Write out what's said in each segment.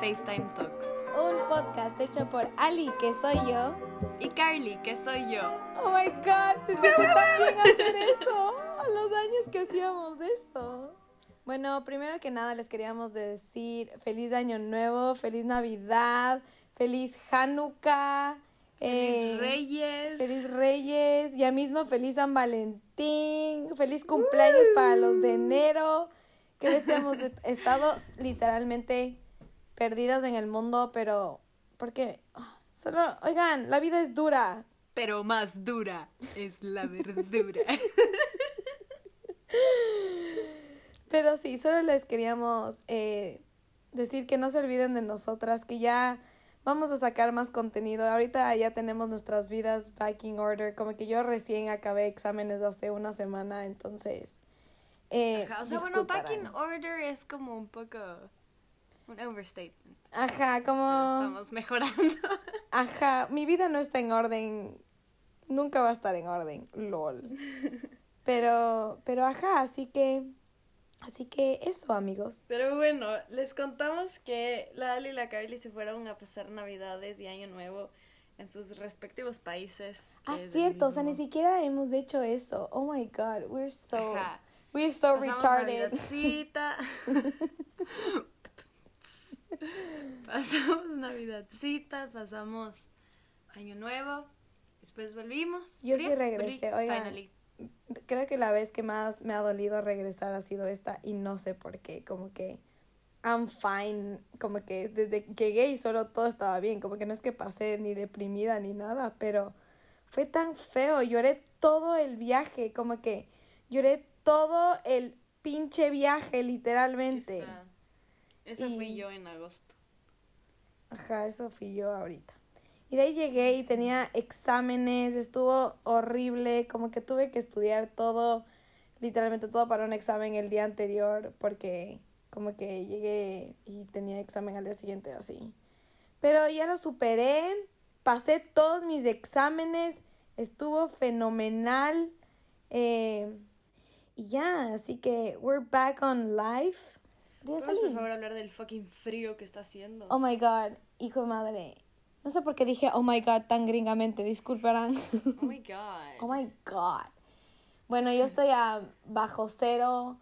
FaceTime Talks. Un podcast hecho por Ali, que soy yo. Y Carly, que soy yo. Oh my god, se siente tan bien hacer eso. A los años que hacíamos eso. Bueno, primero que nada les queríamos decir feliz año nuevo, feliz Navidad, feliz Hanukkah. Feliz Reyes. Feliz Reyes. Ya mismo feliz San Valentín. Feliz cumpleaños para los de enero. Que hemos estado literalmente perdidas en el mundo, pero porque ah, solo, oigan, la vida es dura. Pero más dura es la verdura. pero sí, solo les queríamos eh, decir que no se olviden de nosotras, que ya vamos a sacar más contenido. Ahorita ya tenemos nuestras vidas back in order. Como que yo recién acabé exámenes hace una semana, entonces. Eh, Ajá, o sea, bueno, back in order es como un poco un overstatement. Ajá, como. estamos mejorando. Ajá, mi vida no está en orden. Nunca va a estar en orden. LOL. Pero, pero ajá, así que. Así que eso, amigos. Pero bueno, les contamos que la Ali y la Carly se fueron a pasar Navidades y Año Nuevo en sus respectivos países. Ah, cierto, o sea, ni siquiera hemos hecho eso. Oh my god, we're so. We're so retarded. pasamos Navidadcita, pasamos Año Nuevo, después volvimos. Yo sí regresé, oigan. Creo que la vez que más me ha dolido regresar ha sido esta y no sé por qué, como que I'm fine, como que desde que llegué y solo todo estaba bien, como que no es que pasé ni deprimida ni nada, pero fue tan feo, lloré todo el viaje, como que lloré todo el pinche viaje, literalmente. Esa fui yo en agosto. Ajá, eso fui yo ahorita. Y de ahí llegué y tenía exámenes, estuvo horrible, como que tuve que estudiar todo, literalmente todo para un examen el día anterior, porque como que llegué y tenía examen al día siguiente así. Pero ya lo superé, pasé todos mis exámenes, estuvo fenomenal. Eh, y ya, así que we're back on life. ¿Puedes por favor hablar del fucking frío que está haciendo? Oh my god, hijo de madre. No sé por qué dije oh my god tan gringamente, disculparán. Oh my god. oh my god. Bueno, yo estoy a bajo cero.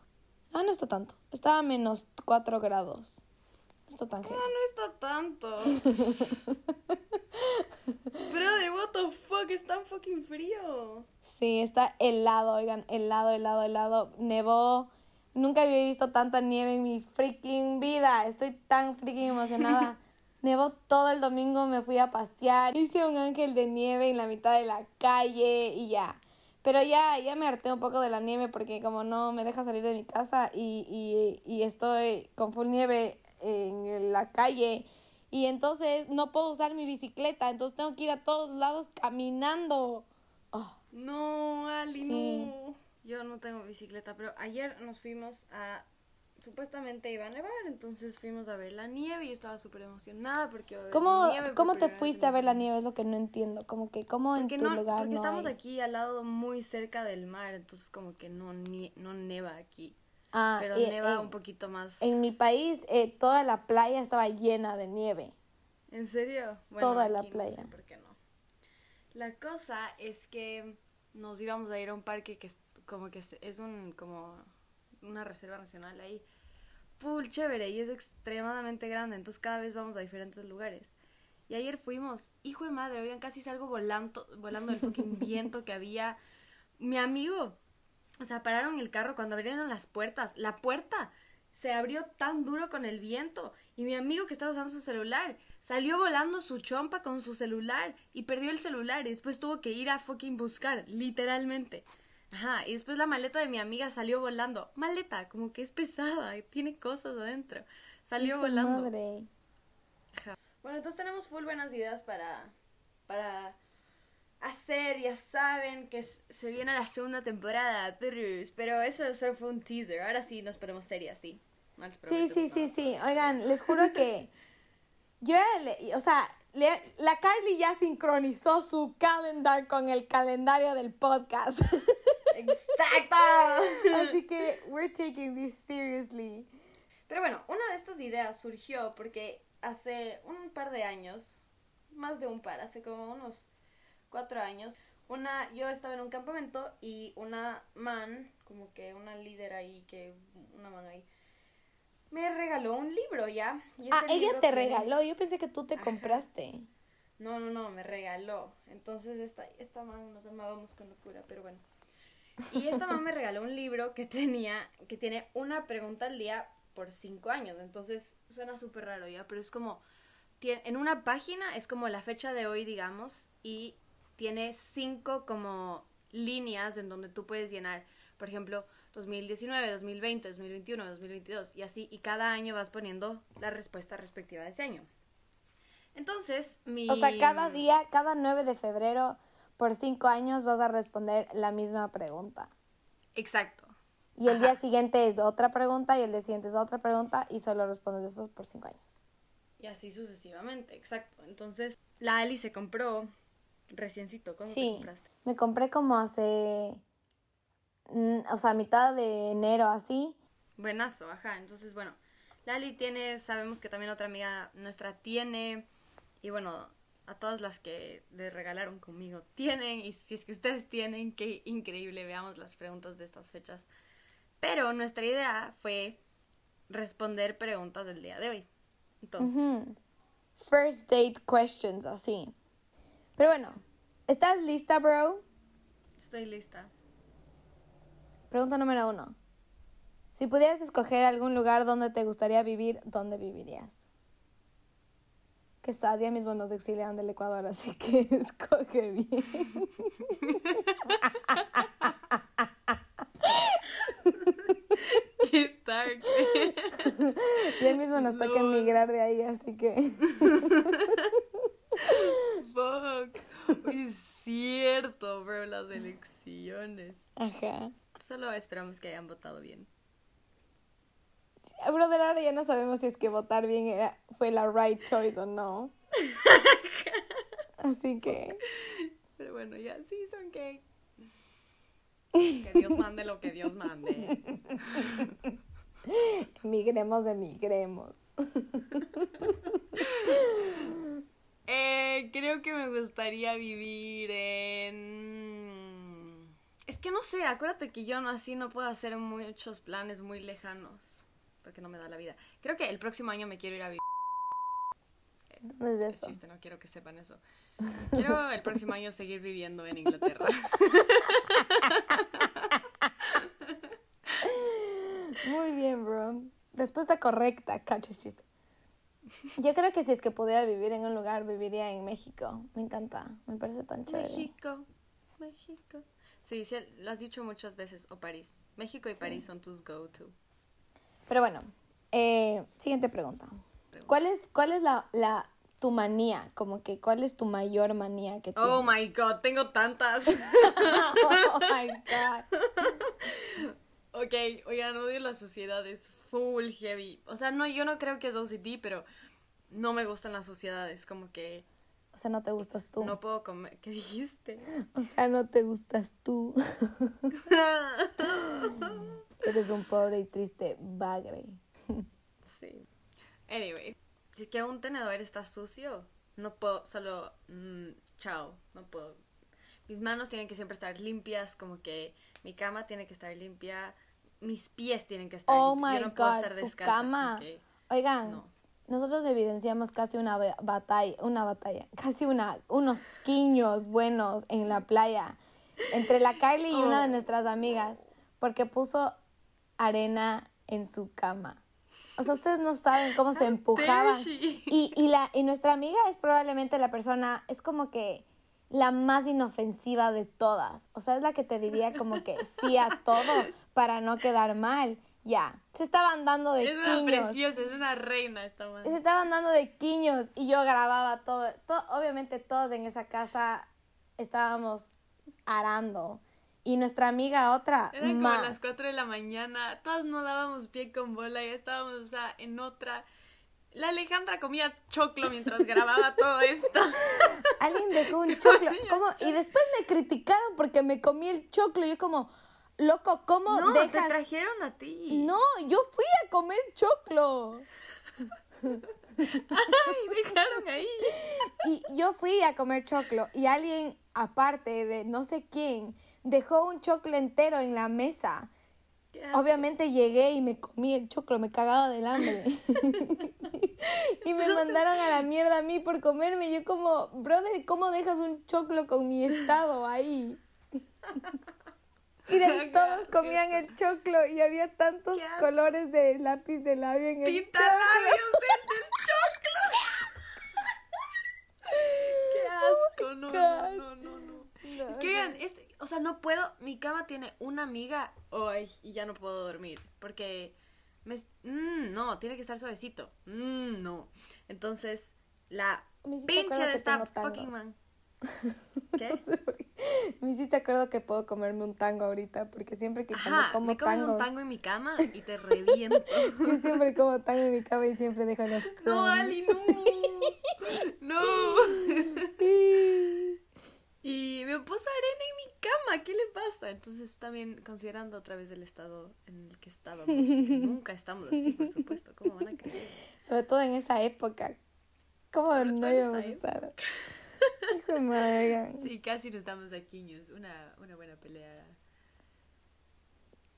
Ah, no está tanto. Está a menos cuatro grados. No está tan Ah, no está tanto. Brother, what the fuck, es tan fucking frío. Sí, está helado, oigan, helado, helado, helado. Nevó Nunca había visto tanta nieve en mi freaking vida. Estoy tan freaking emocionada. Nevó todo el domingo, me fui a pasear. Hice un ángel de nieve en la mitad de la calle y ya. Pero ya, ya me harté un poco de la nieve porque como no me deja salir de mi casa y, y, y estoy con full nieve en la calle. Y entonces no puedo usar mi bicicleta. Entonces tengo que ir a todos lados caminando. Oh. No, Ali, no. Yo no tengo bicicleta, pero ayer nos fuimos a... Supuestamente iba a nevar, entonces fuimos a ver la nieve y yo estaba súper emocionada porque ¿Cómo, nieve ¿Cómo te fuiste a ver la nieve? Es lo que no entiendo. Como que, ¿cómo en tu no, lugar Porque no estamos hay? aquí al lado muy cerca del mar, entonces como que no, nie no neva aquí. Ah, pero eh, neva en- un poquito más. En mi país, eh, toda la playa estaba llena de nieve. ¿En serio? Toda la playa. No sé por qué no. La cosa es que nos íbamos a ir a un parque que es como que es- un como una reserva nacional ahí full chévere y es extremadamente grande, entonces cada vez vamos a diferentes lugares. Y ayer fuimos, hijo de madre, oigan, casi salgo volando, volando el fucking viento que había. Mi amigo, o sea, pararon el carro cuando abrieron las puertas. La puerta se abrió tan duro con el viento. Y mi amigo que estaba usando su celular salió volando su chompa con su celular y perdió el celular. Y después tuvo que ir a fucking buscar, literalmente. Ajá, y después la maleta de mi amiga salió volando. Maleta, como que es pesada, tiene cosas adentro. Salió volando. Madre. Ajá. Bueno, entonces tenemos full buenas ideas para, para hacer, ya saben que se viene la segunda temporada, perros, pero eso solo fue un teaser, ahora sí nos ponemos serias, sí. No les Sí, prometo sí, sí, sí. Oigan, les juro que yo, o sea, le- la Carly ya sincronizó su calendar con el calendario del podcast. ¡Exacto! Así que we're taking this seriously. Pero bueno, una de estas ideas surgió porque hace un par de años, más de un par, hace como unos cuatro años, una, yo estaba en un campamento y una man, como que una líder ahí, que una man ahí, me regaló un libro ya. Y Ah, ella te regaló. Yo pensé que tú te Ajá. compraste. No, no, no, me regaló. Entonces esta, esta man nos amábamos con locura, pero bueno. Y esta man me regaló un libro que tenía, que tiene una pregunta al día por cinco años. Entonces suena súper raro ya, pero es como, tie- en una página es como la fecha de hoy, digamos, y tiene cinco como líneas en donde tú puedes llenar, por ejemplo, 2019, 2020, 2021, 2022 y así, y cada año vas poniendo la respuesta respectiva de ese año. Entonces, mi... O sea, cada día, cada 9 de febrero, por cinco años vas a responder la misma pregunta. Exacto. Y el día siguiente es otra pregunta y el día siguiente es otra pregunta y solo respondes eso por cinco años. Y así sucesivamente, exacto. Entonces, la Ali se compró reciencito. ¿Cuándo te Sí, compraste? me compré como hace, mm, o sea, mitad de enero así. Buenazo, ajá. Entonces, bueno, Lali tiene, sabemos que también otra amiga nuestra tiene, y bueno, a todas las que les regalaron conmigo tienen, y si es que ustedes tienen, qué increíble, veamos las preguntas de estas fechas. Pero nuestra idea fue responder preguntas del día de hoy. Entonces. First date questions, así. Pero bueno, ¿estás lista, bro? estoy lista. Pregunta número uno. Si pudieras escoger algún lugar donde te gustaría vivir, ¿dónde vivirías? Que Sadia mismo nos exilian del Ecuador, así que escoge bien. Qué dark. Ya mismo nos toca emigrar de ahí, así que... Fuck. Es cierto, bro, las elecciones. Ajá. Solo esperamos que hayan votado bien. Brother, ahora ya no sabemos si es que votar bien era, fue la right choice o no. Así que... Pero bueno, ya sí son que. Que Dios mande lo que Dios mande. Emigremos, emigremos. Eh, creo que me gustaría vivir en. Es que no sé, acuérdate que yo así no puedo hacer muchos planes muy lejanos. Porque no me da la vida. Creo que el próximo año me quiero ir a vivir. ¿Dónde es Es eso? chiste, no quiero que sepan eso. Quiero el próximo año seguir viviendo en Inglaterra. Muy bien, bro. Respuesta correcta, cachos chiste. Yo creo que si es que pudiera vivir en un lugar, viviría en México. Me encanta, me parece tan chévere. México, México. Sí, sí, lo has dicho muchas veces. O París. México y Sí. París son tus go-to. Pero bueno, eh, siguiente pregunta. ¿Cuál es, cuál es la, la, tu manía? Como que, ¿cuál es tu mayor manía que tienes? Oh my god, tengo tantas. oh my God. ok, oigan, odio la sociedad, es full heavy. O sea, no, yo no creo que es OCD, pero no me gustan las sociedades. Como que O sea, no te gustas tú. no puedo comer. ¿Qué dijiste? O sea, no te gustas tú. Eres un pobre y triste bagre. sí. Anyway, si es que un tenedor está sucio, no puedo, solo, mm, chao, no puedo. Mis manos tienen que siempre estar limpias, como que mi cama tiene que estar limpia, mis pies tienen que estar Oh limpios. my Yo no puedo God, estar su descalza, cama. Oigan, no. nosotros evidenciamos casi una ba- batalla, una batalla, casi una, unos quiños buenos en la playa entre la Carly y una de Oh. nuestras amigas porque puso arena en su cama. O sea, ustedes no saben cómo se How empujaban. Y, y, la, y nuestra amiga es probablemente la persona, es como que la más inofensiva de todas. O sea, es la que te diría como que sí a todo para no quedar mal. Ya, se estaban dando de Es una quiños. preciosa, es una reina esta Se madre. estaban dando de quiños y yo grababa todo. To- obviamente todos en esa casa estábamos arando. Y nuestra amiga otra Eran como más. las 4 de la mañana, todas no dábamos pie con bola, ya estábamos, o sea, en otra. La Alejandra comía choclo mientras grababa todo esto. Alguien dejó un choclo. ¿Cómo? Y después me criticaron porque me comí el choclo. Yo como, loco, ¿cómo No, te trajeron a ti. No, yo fui a comer choclo. Ay, dejaron ahí. Y yo fui a comer choclo y alguien, aparte de no sé quién, dejó un choclo entero en la mesa. Obviamente llegué y me comí el choclo, me cagaba del hambre. y me mandaron a la mierda a mí por comerme. Yo como, brother, ¿cómo dejas un choclo con mi estado ahí? Y de todos comían el choclo y había tantos colores de lápiz de labio en el Pinta choclo. labios en el choclo. Qué asco, no, no, no, no, no. Es que oigan, este, o sea, no puedo, mi cama tiene una amiga, ay, y ya no puedo dormir, porque me, mm, no, tiene que estar suavecito, mm, no. Entonces, la Me pinche de esta fucking man. No ¿Qué? sé por qué. Me hiciste acuerdo que puedo comerme un tango ahorita, porque siempre que Ajá, como me comes tangos, un tango en mi cama y te reviento. yo siempre como tango en mi cama y siempre dejo los No. Ali, no. No. Me puso arena en mi cama, ¿qué le pasa? Entonces también considerando otra vez el estado en el que estábamos, que nunca estamos así, por supuesto, ¿cómo van a creer? Sobre todo en esa época. ¿Cómo Sobre no íbamos a estar? Hijo de madre. Sí, casi nos damos a quiños, una, una buena pelea.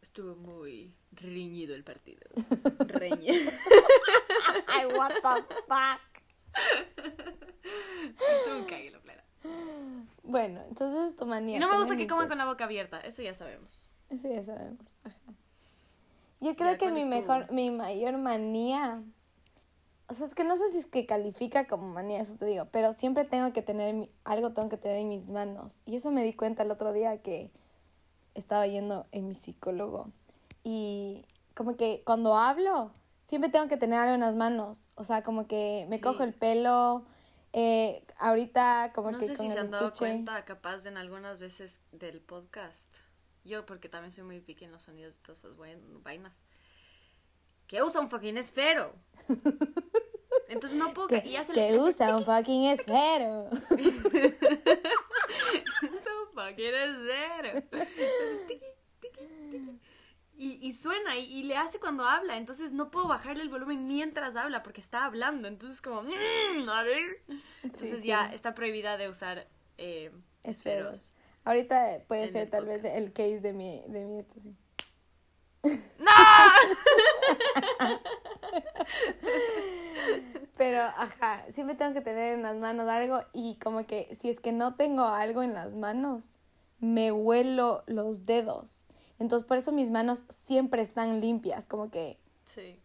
Estuvo muy reñido el partido. Reñido. Ay, what the fuck. Estuvo un cague la plena. Bueno, entonces es tu manía. Y no me gusta que coman con la boca abierta, eso ya sabemos. Eso ya sabemos. Ajá. Yo creo que ¿cuál mi mejor, mi mayor manía, o sea, es que no sé si es que califica como manía, eso te digo, pero siempre tengo que tener, mi- algo tengo que tener en mis manos. Y eso me di cuenta el otro día que estaba yendo en mi psicólogo. Y como que cuando hablo, siempre tengo que tener algo en las manos. O sea, como que me Sí. cojo el pelo, eh, ahorita como no que sé con si se han dado estuche. cuenta, capaz, en algunas veces del podcast. Yo, porque también soy muy pique en los sonidos de todas esas vain- vainas. Que usa un fucking esfero. Entonces no puedo... Que, y hace- que usa un fucking esfero. usa un fucking esfero. Y, y suena y, y le hace cuando habla. Entonces no puedo bajarle el volumen mientras habla porque está hablando. Entonces como... "Mm, a ver". Entonces sí. ya está prohibida de usar eh, Esferos. Ahorita puede ser tal vez el case de mi, de mi esto, sí. ¡No! Pero, ajá, siempre tengo que tener en las manos algo y como que si es que no tengo algo en las manos, me huelo los dedos. Entonces, por eso mis manos siempre están limpias, como que Sí.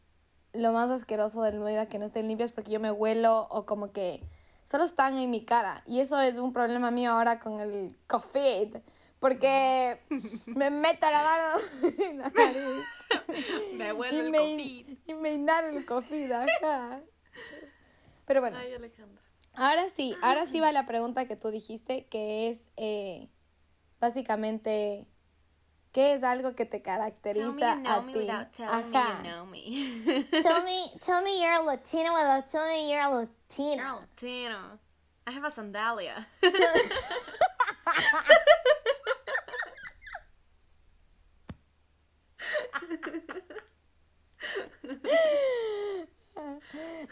lo más asqueroso del mundo que no estén limpias porque yo me huelo o como que solo están en mi cara. Y eso es un problema mío ahora con el COVID, porque me meto la mano en la nariz. Me huele y el me, COVID. y me inhalo el COVID, ajá. Pero bueno, Ay, Alejandra. ahora sí, ahora sí va la pregunta que tú dijiste, que es eh, básicamente, ¿qué es algo que te caracteriza me you know a me ti? Ajá. Tell me, tell me you're a Latina without telling me you're a Latina. Tino. I have a sandalia.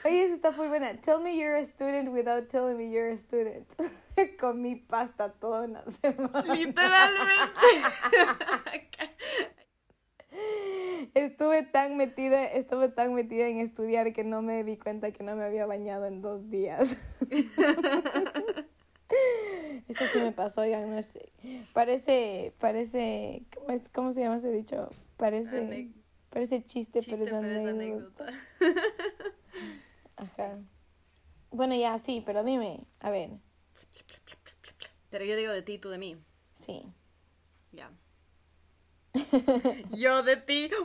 Oye, esa está muy buena. Tell me you're a student without telling me you're a student. Comí pasta toda una semana. Literalmente. Estuve tan metida, estuve tan metida en estudiar que no me di cuenta que no me había bañado en dos días. Eso sí me pasó, oigan, no sé. Parece, parece, ¿cómo es, cómo se llama ese dicho? Parece, parece chiste, Chiste, pero es pero es anécdota. anécdota. Ajá. Bueno, ya, sí, pero dime, a ver, Pero yo digo de ti, tú de mí. sí. Ya. Yo de ti.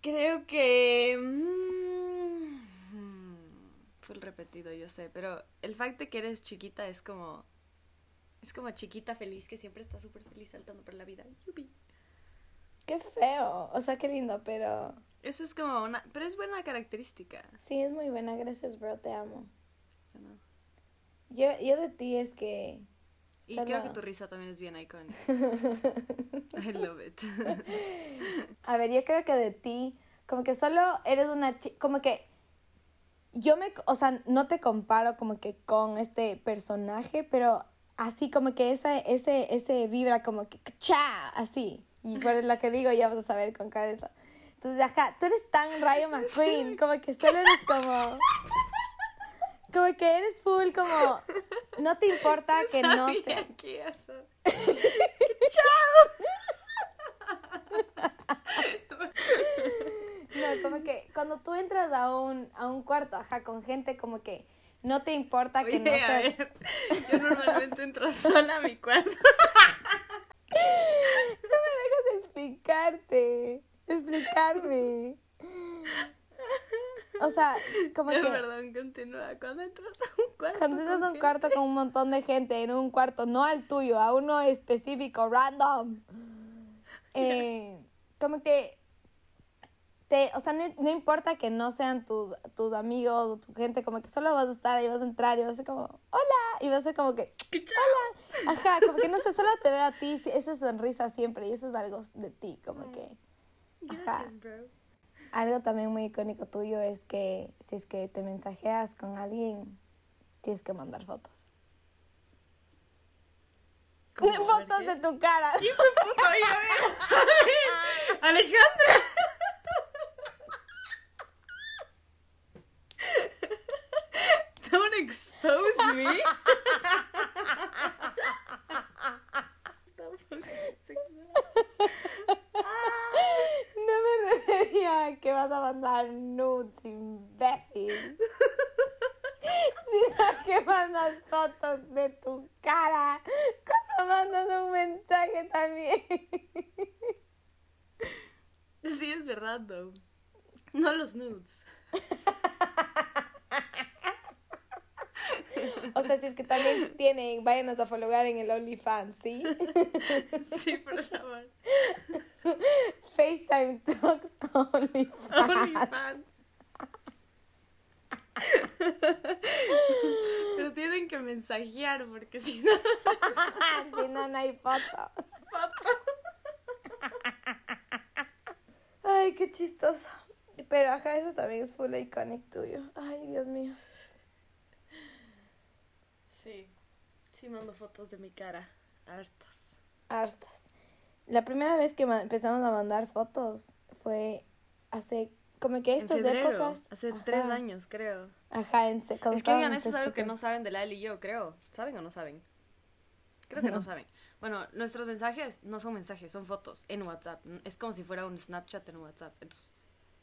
Creo que. mm, Fue el repetido, yo sé. Pero el fact de que eres chiquita es como. Es como chiquita feliz que siempre está súper feliz saltando por la vida. Yupi. Qué feo, o sea, qué lindo, pero Eso es como una. Pero es buena característica. sí, es muy buena, gracias, bro, te amo. ¿no? Yo, yo de ti es que Y creo que tu risa también es bien icónica. I love it. A ver, yo creo que de ti, como que solo eres una chica, como que yo me, o sea, no te comparo como que con este personaje, pero así como que esa, ese, ese vibra como que cha, así. Y por lo que digo, ya vas a saber con eso. Entonces, ajá, tú eres tan Rayo McQueen, como que solo eres como... Como que eres full, como... No te importa que no Sabía sea... que eso. No, como que cuando tú entras a un, a un cuarto, ajá, con gente como que no te importa que no a ver, yo normalmente entro sola a mi cuarto. No me dejas explicarte, explicarme. O sea, como que perdón, continúa. Cuando entras a un cuarto. cuando entras a ¿con un cuarto con un montón de gente, en un cuarto, no al tuyo, a uno específico, random, eh, como que te, o sea, no, no importa que no sean tus, tus amigos o tu gente, como que solo vas a estar ahí, vas a entrar y vas a ser como, hola, y vas a ser como que, hola, ajá, como que no sé, solo te veo a ti, esa sonrisa siempre, y eso es algo de ti, como que, ajá. Algo también muy icónico tuyo es que si es que te mensajeas con alguien, tienes que mandar fotos. Fotos ¿qué? de tu cara. A ver, Alejandra. Don't expose me. No me refería a que vas a mandar nudes, imbécil. Sino que mandas fotos de tu cara. Cuando mandas un mensaje también. Sí, es verdad, though. No los nudes. O sea, si es que también váyanos a follower en el OnlyFans, ¿sí? Sí, por favor. FaceTime Talks OnlyFans. OnlyFans. Pero tienen que mensajear porque si no. si no, no hay foto. Ay, qué chistoso. Pero ajá, eso también es full iconic tuyo. Ay, Dios mío. Sí. Sí, mando fotos de mi cara. Hartas. Hartas. La primera vez que empezamos a mandar fotos fue hace como que estas en febrero, épocas. Hace Ajá. tres años, creo. Ajá, en se- cuando Es que, oigan, estábamos eso es algo que no saben de la y yo, creo. ¿Saben o no saben? Creo que no No. saben. Bueno, nuestros mensajes no son mensajes, son fotos en WhatsApp. Es como si fuera un Snapchat en WhatsApp. Entonces,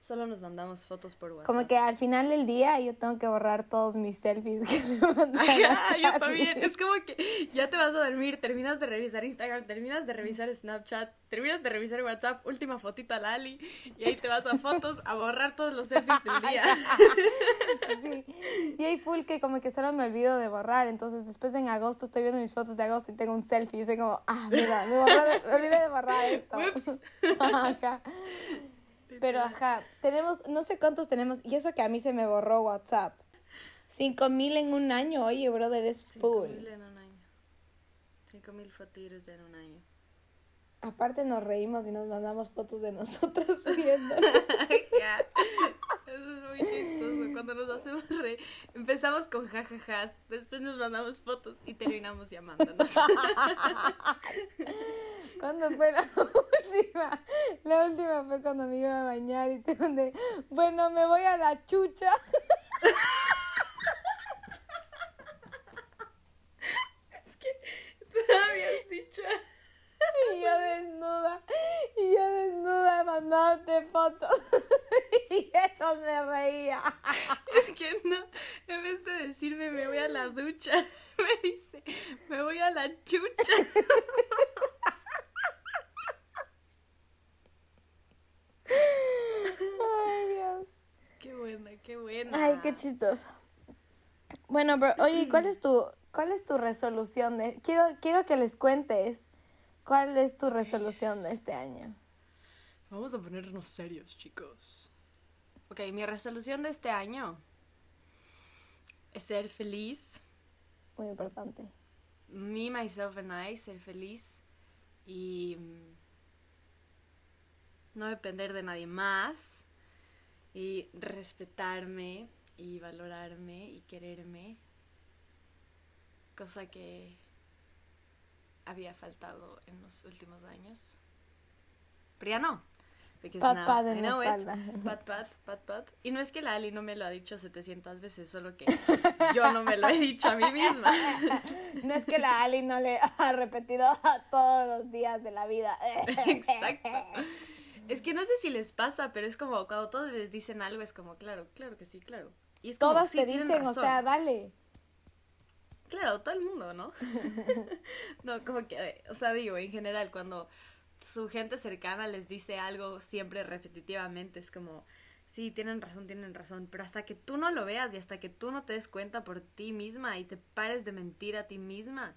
solo nos mandamos fotos por WhatsApp. Como que al final del día yo tengo que borrar todos mis selfies que le Ajá, yo también. Es como que ya te vas a dormir, terminas de revisar Instagram, terminas de revisar Snapchat, terminas de revisar WhatsApp, última fotita Lali, y ahí te vas a fotos a borrar todos los selfies del día. Sí. Y hay full que como que solo me olvido de borrar. Entonces después en agosto estoy viendo mis fotos de agosto y tengo un selfie. Y soy como, ah, mira, me, borré de- me olvidé de borrar esto. Ajá. Pero ajá, tenemos, no sé cuántos tenemos. Y eso que a mí se me borró WhatsApp. Cinco mil en un año. Oye, brother, es full. 5.000 en un año. 5.000 fotitos en un año. Aparte nos reímos y nos mandamos fotos de nosotros viendo. Ya. Eso es muy chistoso. Cuando nos hacemos reír, empezamos con jajajas, después nos mandamos fotos y terminamos llamándonos. ¿Cuándo fue la última? La última fue cuando me iba a bañar y te mandé, bueno, me voy a la chucha. es que me habías dicho. Y yo desnuda, y yo desnuda mandándote fotos. Y eso me reía. Es que no, en vez de decirme me voy a la ducha, me dice me voy a la chucha. Ay, Dios. Qué buena, qué buena. Ay, qué chistoso. Bueno, bro, oye, ¿cuál es tu, cuál es tu resolución de, quiero, quiero que les cuentes cuál es tu resolución de este año? Vamos a ponernos serios, chicos. Ok, mi resolución de este año es ser feliz. Muy importante. me, myself and I, ser feliz y mm, no depender de nadie más y respetarme y valorarme y quererme, cosa que había faltado en los últimos años. Pero ya no. Pat, pat en la espalda. Pat, pat, pat, pat. Y no es que la Ali no me lo ha dicho 700 veces, solo que yo no me lo he dicho a mí misma. No es que la Ali no le ha repetido todos los días de la vida. Exacto. Es que no sé si les pasa, pero es como cuando todos les dicen algo, es como, claro, claro que sí, claro. Y es como, Todas sí, te dicen, o sea, dale. Claro, todo el mundo, ¿no? no, como que, eh, o sea, digo, en general, cuando su gente cercana les dice algo siempre repetitivamente, es como, sí, tienen razón, tienen razón, pero hasta que tú no lo veas y hasta que tú no te des cuenta por ti misma y te pares de mentir a ti misma,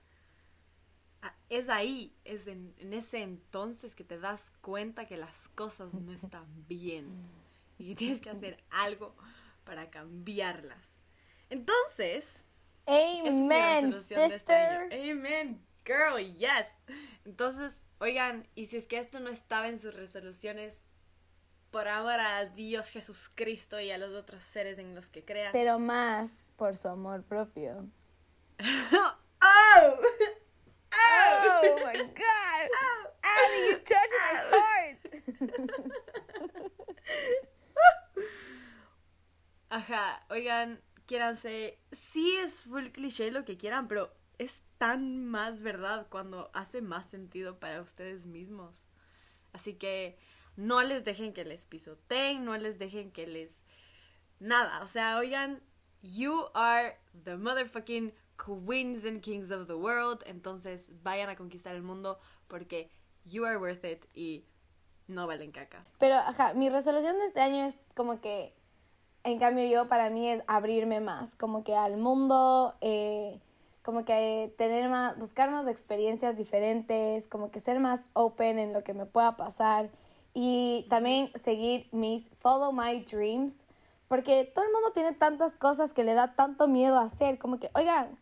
es ahí, es en, ese entonces que te das cuenta que las cosas no están bien y que tienes que hacer algo para cambiarlas. Entonces, Amen, este sister. Amen, girl, yes. Entonces, oigan, y si es que esto no estaba en sus resoluciones, por ahora a Dios Jesucristo y a los otros seres en los que crean. Pero más por su amor propio. ¡Oh! Oh my god. Ali, you touched my heart. Ajá, oigan, quiéranse. Sí es full cliché lo que quieran, pero es tan más verdad cuando hace más sentido para ustedes mismos. Así que no les dejen que les pisoteen, no les dejen que les... Nada, o sea, oigan, you are the motherfucking queens and kings of the world, entonces vayan a conquistar el mundo porque you are worth it y no valen caca. Pero, ajá, mi resolución de este año es como que, en cambio yo, para mí es abrirme más, como que al mundo, eh, como que tener más, buscar más experiencias diferentes, como que ser más open en lo que me pueda pasar y también seguir mis follow my dreams, porque todo el mundo tiene tantas cosas que le da tanto miedo hacer, como que, oigan,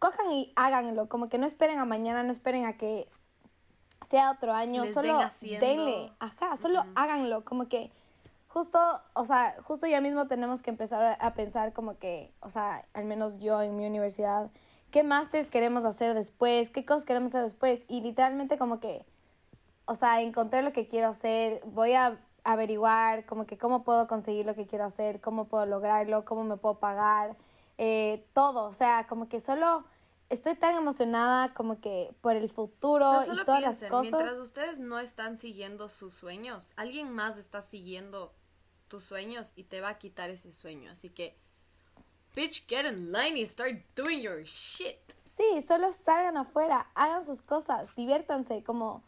cojan y háganlo, como que no esperen a mañana, no esperen a que sea otro año, Les solo denle, ajá, solo háganlo, como que justo, o sea, justo ya mismo tenemos que empezar a, pensar como que, o sea, al menos yo en mi universidad, qué másters queremos hacer después, qué cosas queremos hacer después, y literalmente como que, o sea, encontré lo que quiero hacer, voy a averiguar como que cómo puedo conseguir lo que quiero hacer, cómo puedo lograrlo, cómo me puedo pagar, eh, todo, o sea, como que solo estoy tan emocionada como que por el futuro O sea, y todas piensen, las cosas. mientras ustedes no están siguiendo sus sueños, alguien más está siguiendo tus sueños y te va a quitar ese sueño. Así que, bitch, get in line y start doing your shit. Sí, solo salgan afuera, hagan sus cosas, diviértanse, como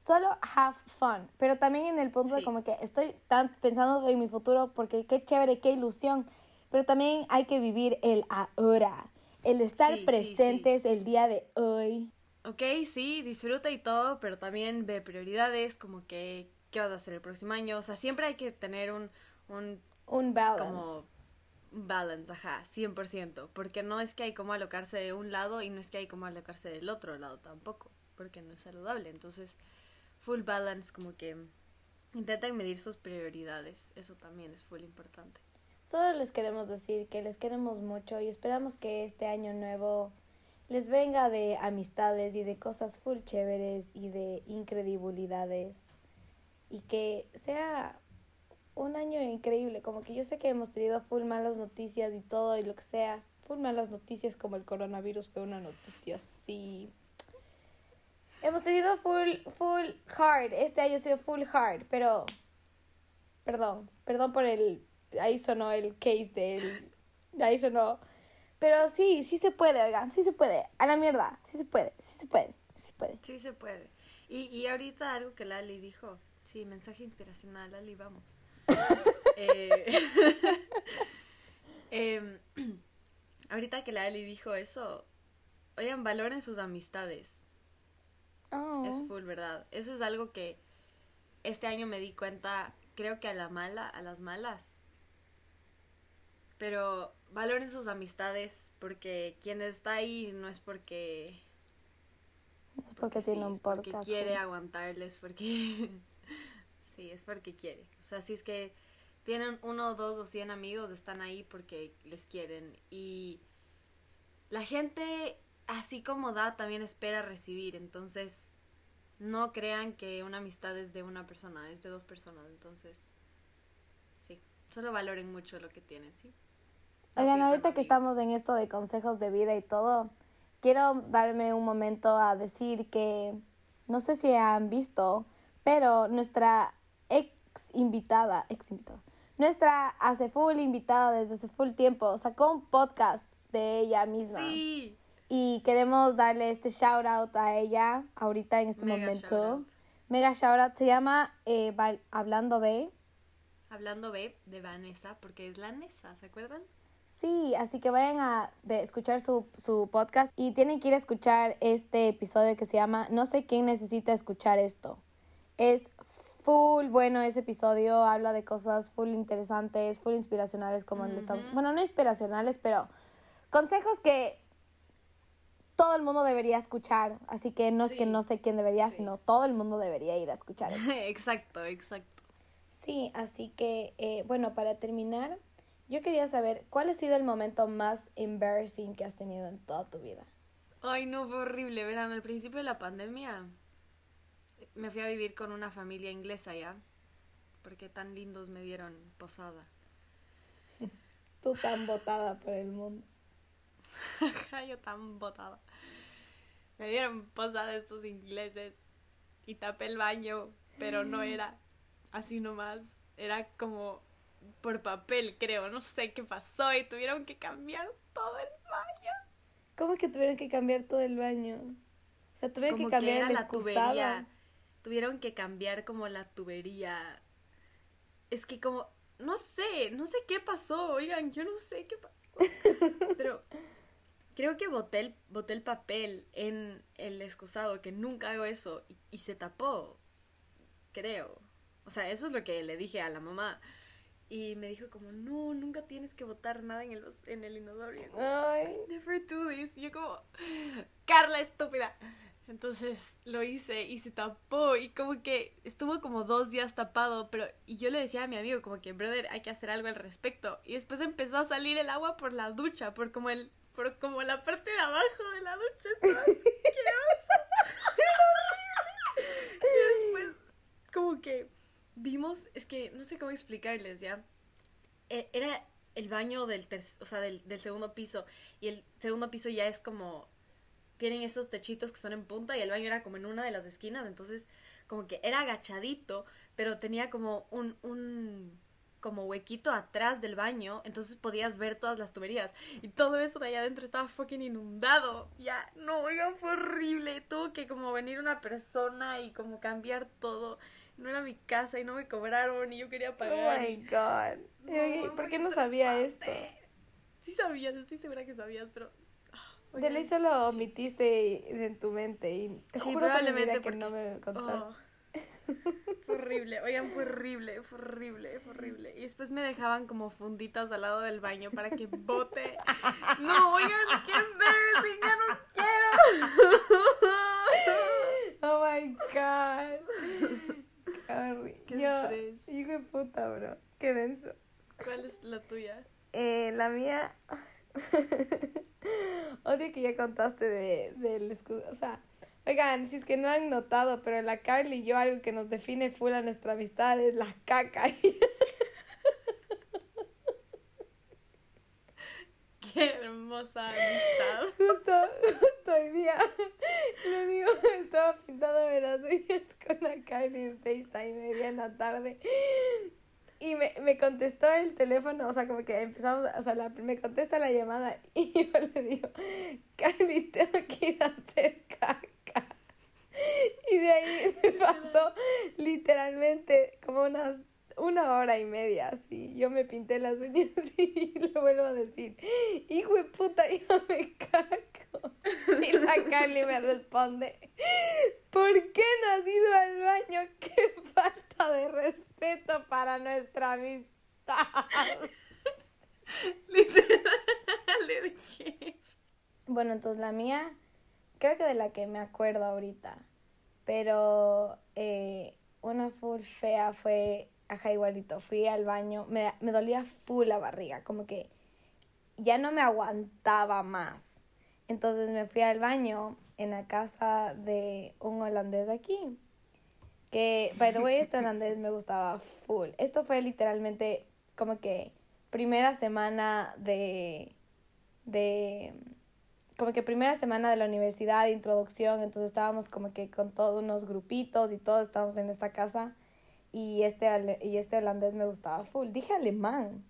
solo have fun. Pero también en el punto de Sí. como que estoy tan pensando en mi futuro porque qué chévere, qué ilusión. Pero también hay que vivir el ahora, el estar Sí, sí, presentes el día de hoy. Ok, sí, disfruta y todo, pero también ve prioridades, como que, ¿qué vas a hacer el próximo año? O sea, siempre hay que tener un, un Un balance. como un balance, ajá, 100%, porque no es que hay como alocarse de un lado y no es que hay como alocarse del otro lado tampoco, porque no es saludable. Entonces, full balance, como que intenten medir sus prioridades, eso también es full importante. Solo les queremos decir que les queremos mucho y esperamos que este año nuevo les venga de amistades y de cosas full chéveres y de incredibilidades y que sea un año increíble, como que yo sé que hemos tenido full malas noticias y todo y lo que sea, full malas noticias como el coronavirus fue una noticia así. Hemos tenido full, full hard, este año ha sido full hard, pero perdón, perdón por el, ahí sonó el case del, ahí sonó, pero sí, sí se puede, oigan, sí se puede, a la mierda, sí se puede, sí se puede, sí se puede. Sí se puede. Y, y ahorita algo que Lali dijo, sí, mensaje inspiracional, Lali, vamos. Eh, em, ahorita que Lali dijo eso, oigan, valoren sus amistades. Oh. Es full, ¿verdad? Eso es algo que este año me di cuenta, creo que a la mala, a las malas. Pero valoren sus amistades porque quien está ahí no es porque Es porque tiene un es porque podcast quiere juntos. aguantarles, porque... sí, es porque quiere. O sea, si es que tienen uno, dos o cien amigos, están ahí porque les quieren. Y la gente, así como da, también espera recibir. Entonces, no crean que una amistad es de una persona, es de dos personas. Entonces, sí, solo valoren mucho lo que tienen, ¿sí? Oigan, ahorita que estamos en esto de consejos de vida y todo, quiero darme un momento a decir que no sé si han visto, pero nuestra ex invitada, ex invitada, nuestra hace full invitada desde hace full tiempo, sacó un podcast de ella misma. Sí. Y queremos darle este shout out a ella ahorita en este Mega momento. shoutout. Mega shout out. Se llama eh, Hablando B. Hablando B de Vanessa, porque es la Nessa, ¿se acuerdan? Sí, así que vayan a escuchar su, su podcast y tienen que ir a escuchar este episodio que se llama No sé quién necesita escuchar esto. Es full bueno ese episodio, habla de cosas full interesantes, full inspiracionales como le estamos... Bueno, no inspiracionales, pero consejos que todo el mundo debería escuchar. Así que no es que no sé quién debería, Sí. sino todo el mundo debería ir a escuchar eso. exacto, exacto. Sí, así que, eh, bueno, para terminar, yo quería saber cuál ha sido el momento más embarrassing que has tenido en toda tu vida. Ay, no, fue horrible. Verán, al principio de la pandemia me fui a vivir con una familia inglesa ya. Porque tan lindos me dieron posada. Tú tan botada por el mundo. Yo tan botada. Me dieron posada estos ingleses. Y tapé el baño, pero no era así nomás. Era como por papel, creo. No sé qué pasó y tuvieron que cambiar todo el baño. ¿Cómo que tuvieron que cambiar todo el baño? O sea, tuvieron como que cambiar el la tubería. Tuvieron que cambiar como la tubería. Es que como, no sé, no sé qué pasó, oigan, yo no sé qué pasó. Pero creo que boté el, boté el papel en el excusado, que nunca hago eso, y, y se tapó, creo. O sea, eso es lo que le dije a la mamá. Y me dijo como, no, nunca tienes que botar nada en el, en el inodoro. Y yo como, Ay, never do this. Y yo como, Carla estúpida. Entonces lo hice y se tapó y como que estuvo como dos días tapado, pero y yo le decía a mi amigo como que, brother, hay que hacer algo al respecto. Y después empezó a salir el agua por la ducha, por como el, por como la parte de abajo de la ducha. Estaba asqueroso. y después como que vimos, es que no sé cómo explicarles ya. E- Era el baño del, o sea, del, del segundo piso y el segundo piso ya es como tienen esos techitos que son en punta y el baño era como en una de las esquinas, entonces como que era agachadito, pero tenía como un, un como huequito atrás del baño, entonces podías ver todas las tuberías y todo eso de allá adentro estaba fucking inundado. Ya, no, oigan, fue horrible. Tuvo que como venir una persona y como cambiar todo. No era mi casa y no me cobraron y yo quería oh pagar. my y- god. No, ¿Por qué no sabía esto? estresante. Sí sabías, estoy segura que sabías, pero... ah, De ley solo sí. omitiste en tu mente y te Sí, juro probablemente que no me contaste. Oh. Fue horrible, oigan, fue horrible, fue horrible, fue horrible. Y después me dejaban como funditas al lado del baño para que bote. No, oigan, qué embarrassing, ya no quiero. Oh my god. Horrible. Qué Yo, estrés. hijo de puta, bro. Qué denso. ¿Cuál es la tuya? Eh, la mía. Odio que ya contaste de, del escudo. O sea, oigan, si es que no han notado, pero la Carly y yo, algo que nos define full a nuestra amistad es la caca. Qué hermosa amistad. Justo, justo hoy día, le digo, estaba pintándome las uñas con la Carly en FaceTime media en la tarde. Y me, me contestó el teléfono, o sea, como que empezamos, o sea, la- me contesta la llamada y yo le digo, Carly, tengo que ir a hacer caca. Y de ahí me pasó literalmente como unas una hora y media, así. Yo me pinté las uñas y le vuelvo a decir, hijo de puta, yo me caco. Y la Carly me responde, ¿por qué no has ido al baño? ¡Qué falta de respeto para nuestra amistad! Literal, le dije. Bueno, entonces la mía creo que de la que me acuerdo ahorita, pero eh, una full fea fue, ajá, igualito, fui al baño, me, me dolía full la barriga, como que ya no me aguantaba más. Entonces me fui al baño en la casa de un holandés aquí. Que, by the way, este holandés me gustaba full. Esto fue literalmente como que primera semana de, de, como que primera semana de la universidad, de introducción, entonces estábamos como que con todos unos grupitos y todos estábamos en esta casa y este, y este holandés me gustaba full. Dije alemán.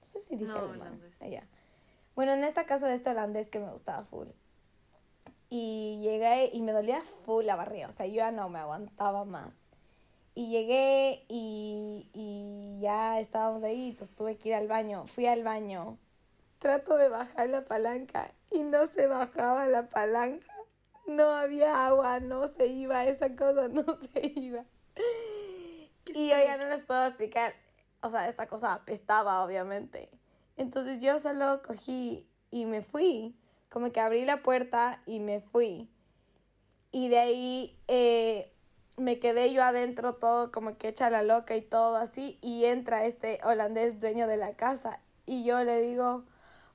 No sé si dije No, alemán. holandés. Ah. Bueno, en esta casa de este holandés que me gustaba full. Y llegué y me dolía full la barriga, o sea, yo ya no me aguantaba más. Y llegué y, y ya estábamos ahí, entonces tuve que ir al baño. Fui al baño, trato de bajar la palanca y no se bajaba la palanca. No había agua, no se iba, esa cosa no se iba. Y yo ya no les puedo explicar, o sea, esta cosa apestaba, obviamente. Entonces yo solo cogí y me fui, como que abrí la puerta y me fui. Y de ahí eh, me quedé yo adentro todo como que echa la loca y todo así. Y entra este holandés dueño de la casa y yo le digo,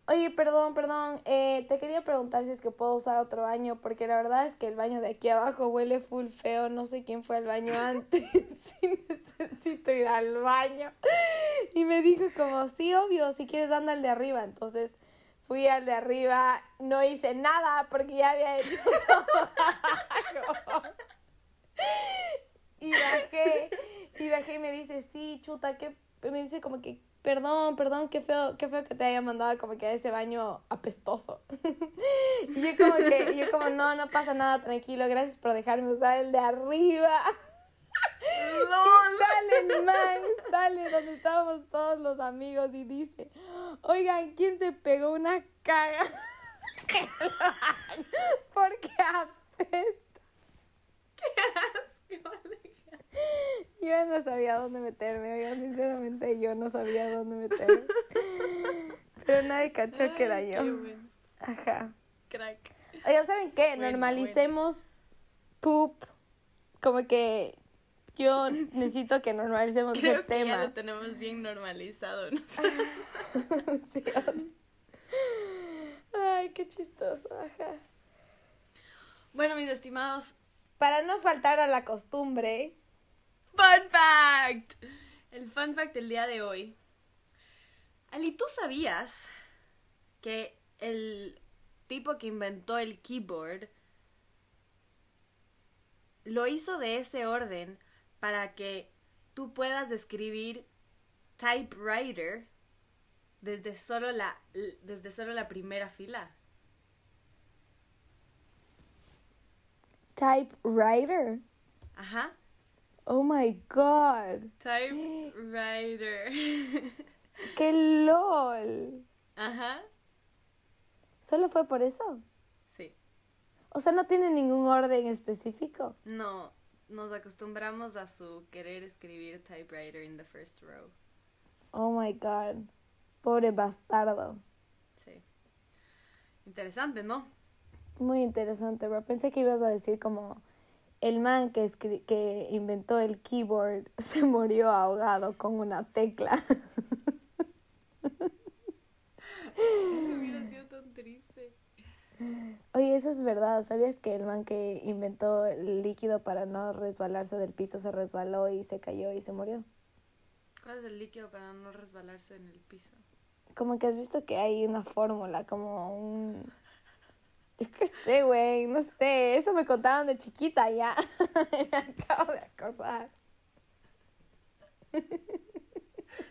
oye, perdón, perdón, eh, te quería preguntar si es que puedo usar otro baño porque la verdad es que el baño de aquí abajo huele full feo, no sé quién fue al baño antes, si necesito ir al baño. Y me dijo como, sí, obvio, si quieres anda al de arriba. Entonces fui al de arriba, no hice nada porque ya había hecho todo. Y bajé, y bajé y me dice, sí, chuta, que me dice como que, perdón, perdón, qué feo, qué feo que te haya mandado como que a ese baño apestoso. Y yo como que, yo como, no, no pasa nada, tranquilo, gracias por dejarme usar el de arriba. Sale el man, sale donde estábamos todos los amigos y dice, oigan, ¿quién se pegó una caga? Porque apesta. Yo no sabía dónde meterme, oigan, sinceramente yo no sabía dónde meterme. Pero nadie cachó que era yo. Ajá. crack. Oigan, ¿saben qué? Bueno, Normalicemos poop. Como que yo necesito que normalicemos ese Creo que ya tema. lo tenemos bien normalizado. ¿no? Sí, o sea. Ay, qué chistoso, ajá. Bueno, mis estimados, Para no faltar a la costumbre, Fun fact. El fun fact del día de hoy. Ali, ¿tú sabías que el tipo que inventó el keyboard lo hizo de ese orden para que tú puedas escribir typewriter desde solo la desde solo la primera fila? typewriter. Ajá. Oh my god. Typewriter. ¡Qué lol! Ajá. ¿Solo fue por eso? Sí. O sea, no tiene ningún orden específico. No, nos acostumbramos a su querer escribir typewriter in the first row. Oh my god. Pobre bastardo. Sí. Interesante, ¿no? Muy interesante, bro. Pensé que ibas a decir como el man que, que inventó el keyboard se murió ahogado con una tecla. hubiera sido tan triste. Oye, eso es verdad. ¿Sabías que el man que inventó el líquido para no resbalarse del piso se resbaló y se cayó y se murió? ¿Cuál es el líquido para no resbalarse en el piso? Como que has visto que hay una fórmula, como un... Yo qué sé, güey, no sé. Eso me contaron de chiquita ya. me acabo de acordar.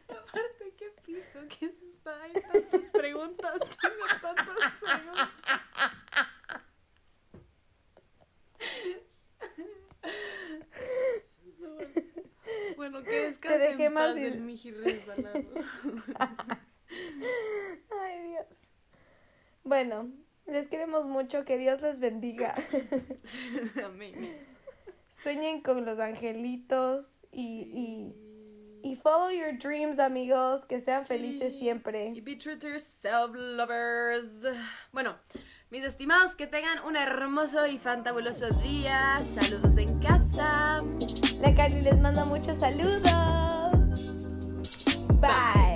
Aparte, ¿qué piso? ¿Qué es esto? Hay tantas preguntas. Tengo tantas preguntas. No, Bueno, que descanse dejé en más paz y- el miji resbalado. Ay, Dios. Bueno, les queremos mucho. Que Dios les bendiga. Amén. Sueñen con los angelitos y, y, y follow your dreams, amigos. Que sean felices siempre. Y be true to yourself, lovers. Bueno, Mis estimados, que tengan un hermoso y fantabuloso día. Saludos en casa. La Carly les manda muchos saludos. Bye.